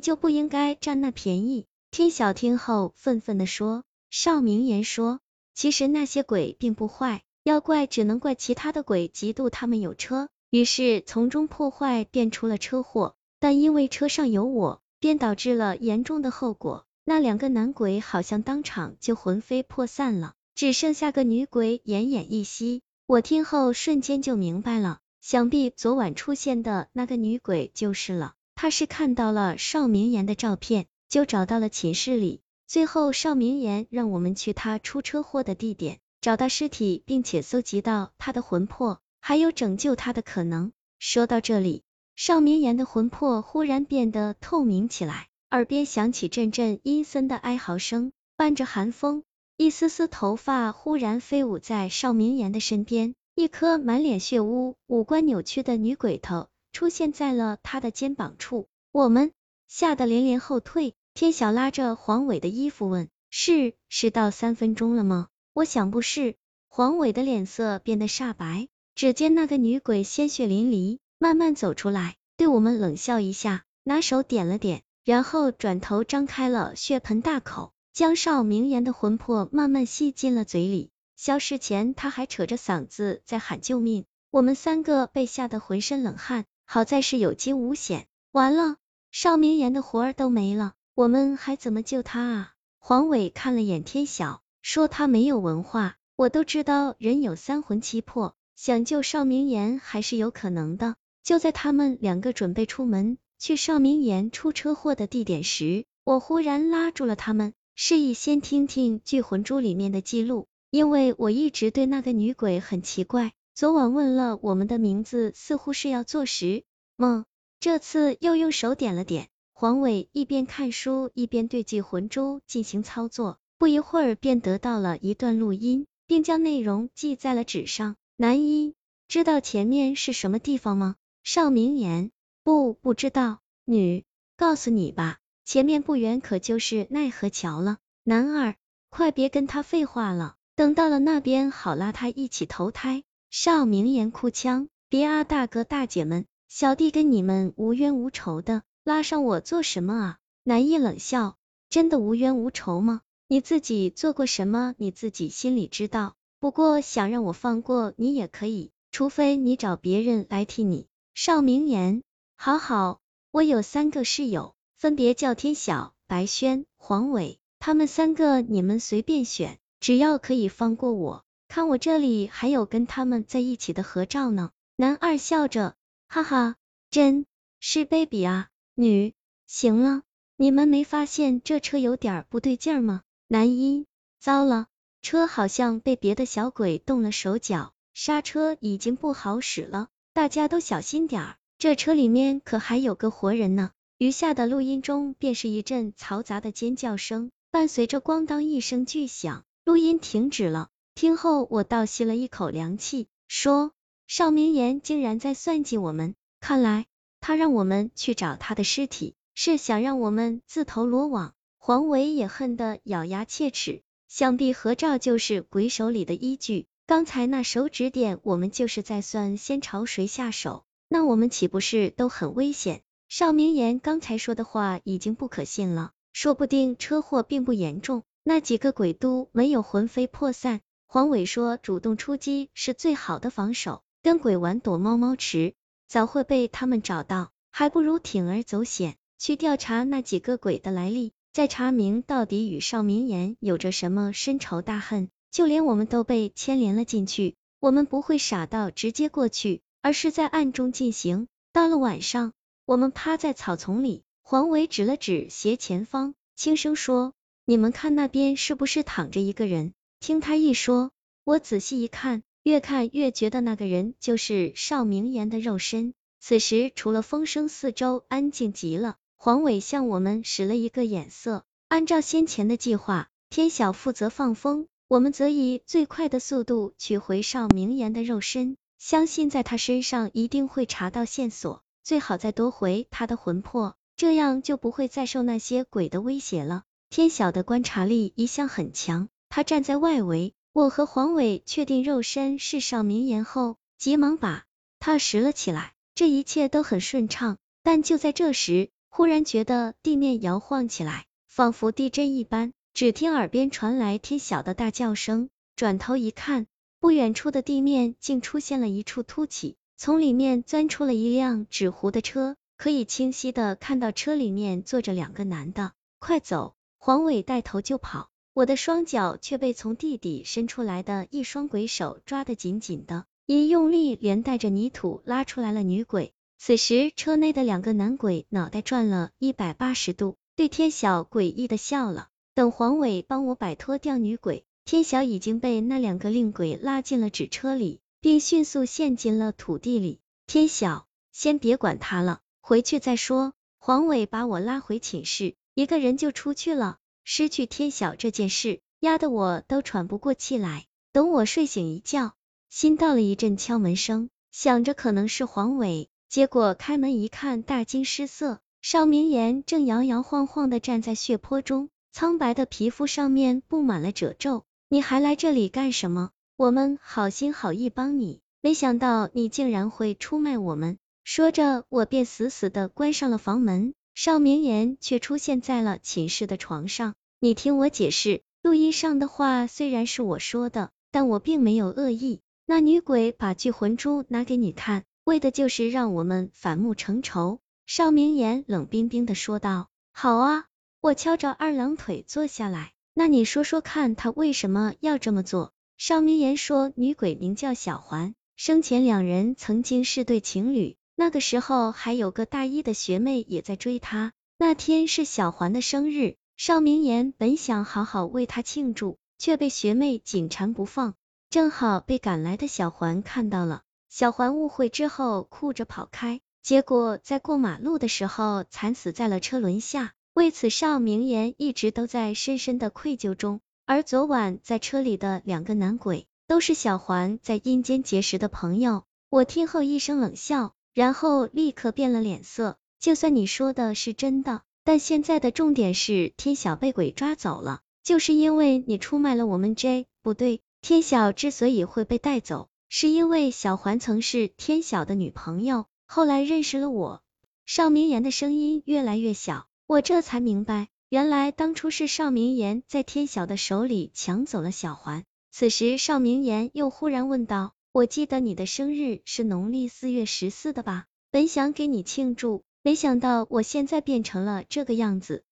就不应该占那便宜。天晓听后愤愤的说：“少明言说，其实那些鬼并不坏，要怪只能怪其他的鬼嫉妒他们有车，于是从中破坏，便出了车祸。但因为车上有我，便导致了严重的后果。那两个男鬼好像当场就魂飞魄散了，只剩下个女鬼奄奄一息。我听后瞬间就明白了。”想必昨晚出现的那个女鬼就是了。他是看到了邵明言的照片，就找到了寝室里。最后邵明言让我们去他出车祸的地点，找到尸体，并且搜集到他的魂魄，还有拯救他的可能。说到这里，邵明言的魂魄忽然变得透明起来，耳边响起阵阵阴森的哀嚎声，伴着寒风，一丝丝头发忽然飞舞在邵明言的身边。一颗满脸血污、五官扭曲的女鬼头出现在了他的肩膀处，我们吓得连连后退。天晓拉着黄伟的衣服问：“是是到三分钟了吗？”我想不是。黄伟的脸色变得煞白。只见那个女鬼鲜血淋漓，慢慢走出来，对我们冷笑一下，拿手点了点，然后转头张开了血盆大口，将少明言的魂魄慢慢吸进了嘴里。消失前，他还扯着嗓子在喊救命，我们三个被吓得浑身冷汗，好在是有惊无险。完了，邵明言的活儿都没了，我们还怎么救他啊？黄伟看了眼天晓，说他没有文化，我都知道人有三魂七魄，想救邵明言还是有可能的。就在他们两个准备出门去邵明言出车祸的地点时，我忽然拉住了他们，示意先听听聚魂珠里面的记录。因为我一直对那个女鬼很奇怪，昨晚问了我们的名字，似乎是要做实梦，这次又用手点了点。黄伟一边看书，一边对记魂珠进行操作，不一会儿便得到了一段录音，并将内容记在了纸上。男一，知道前面是什么地方吗？邵明言，不，不知道。女，告诉你吧，前面不远可就是奈何桥了。男二，快别跟他废话了。等到了那边，好拉他一起投胎。邵明言哭腔，别啊，大哥大姐们，小弟跟你们无冤无仇的，拉上我做什么啊？南一冷笑，真的无冤无仇吗？你自己做过什么，你自己心里知道。不过想让我放过你也可以，除非你找别人来替你。邵明言，好好，我有三个室友，分别叫天晓、白轩、黄伟，他们三个你们随便选。只要可以放过我，看我这里还有跟他们在一起的合照呢。男二笑着，哈哈，真是卑鄙啊！女，行了，你们没发现这车有点不对劲吗？男一，糟了，车好像被别的小鬼动了手脚，刹车已经不好使了，大家都小心点儿，这车里面可还有个活人呢。余下的录音中便是一阵嘈杂的尖叫声，伴随着咣当一声巨响。录音停止了，听后我倒吸了一口凉气，说：邵明言竟然在算计我们，看来他让我们去找他的尸体，是想让我们自投罗网。黄伟也恨得咬牙切齿，想必合照就是鬼手里的依据。刚才那手指点我们，就是在算先朝谁下手，那我们岂不是都很危险？邵明言刚才说的话已经不可信了，说不定车祸并不严重。那几个鬼都没有魂飞魄散。黄伟说，主动出击是最好的防守，跟鬼玩躲猫猫池，早会被他们找到，还不如铤而走险，去调查那几个鬼的来历，再查明到底与邵明言有着什么深仇大恨。就连我们都被牵连了进去，我们不会傻到直接过去，而是在暗中进行。到了晚上，我们趴在草丛里，黄伟指了指斜前方，轻声说。你们看那边是不是躺着一个人？听他一说，我仔细一看，越看越觉得那个人就是邵明言的肉身。此时除了风声，四周安静极了。黄伟向我们使了一个眼色，按照先前的计划，天晓负责放风，我们则以最快的速度取回邵明言的肉身。相信在他身上一定会查到线索，最好再夺回他的魂魄，这样就不会再受那些鬼的威胁了。天晓的观察力一向很强，他站在外围，我和黄伟确定肉身是上明岩后，急忙把他拾了起来。这一切都很顺畅，但就在这时，忽然觉得地面摇晃起来，仿佛地震一般。只听耳边传来天晓的大叫声，转头一看，不远处的地面竟出现了一处凸起，从里面钻出了一辆纸糊的车，可以清晰的看到车里面坐着两个男的。快走！黄伟带头就跑，我的双脚却被从地底伸出来的一双鬼手抓得紧紧的，一用力，连带着泥土拉出来了女鬼。此时车内的两个男鬼脑袋转了一百八十度，对天晓诡异的笑了。等黄伟帮我摆脱掉女鬼，天晓已经被那两个令鬼拉进了纸车里，并迅速陷进了土地里。天晓，先别管他了，回去再说。黄伟把我拉回寝室。一个人就出去了，失去天晓这件事，压得我都喘不过气来。等我睡醒一觉，心到了一阵敲门声，想着可能是黄伟，结果开门一看，大惊失色，邵明言正摇摇晃晃的站在血泊中，苍白的皮肤上面布满了褶皱。你还来这里干什么？我们好心好意帮你，没想到你竟然会出卖我们。说着，我便死死的关上了房门。邵明言却出现在了寝室的床上。你听我解释，录音上的话虽然是我说的，但我并没有恶意。那女鬼把聚魂珠拿给你看，为的就是让我们反目成仇。邵明言冷冰冰的说道。好啊，我敲着二郎腿坐下来。那你说说看，他为什么要这么做？邵明言说，女鬼名叫小环，生前两人曾经是对情侣。那个时候还有个大一的学妹也在追他，那天是小环的生日，邵明言本想好好为她庆祝，却被学妹紧缠不放，正好被赶来的小环看到了，小环误会之后哭着跑开，结果在过马路的时候惨死在了车轮下，为此邵明言一直都在深深的愧疚中，而昨晚在车里的两个男鬼都是小环在阴间结识的朋友，我听后一声冷笑。然后立刻变了脸色，就算你说的是真的，但现在的重点是天晓被鬼抓走了，就是因为你出卖了我们 J，不对，天晓之所以会被带走，是因为小环曾是天晓的女朋友，后来认识了我。邵明言的声音越来越小，我这才明白，原来当初是邵明言在天晓的手里抢走了小环。此时邵明言又忽然问道。我记得你的生日是农历四月十四的吧？本想给你庆祝，没想到我现在变成了这个样子。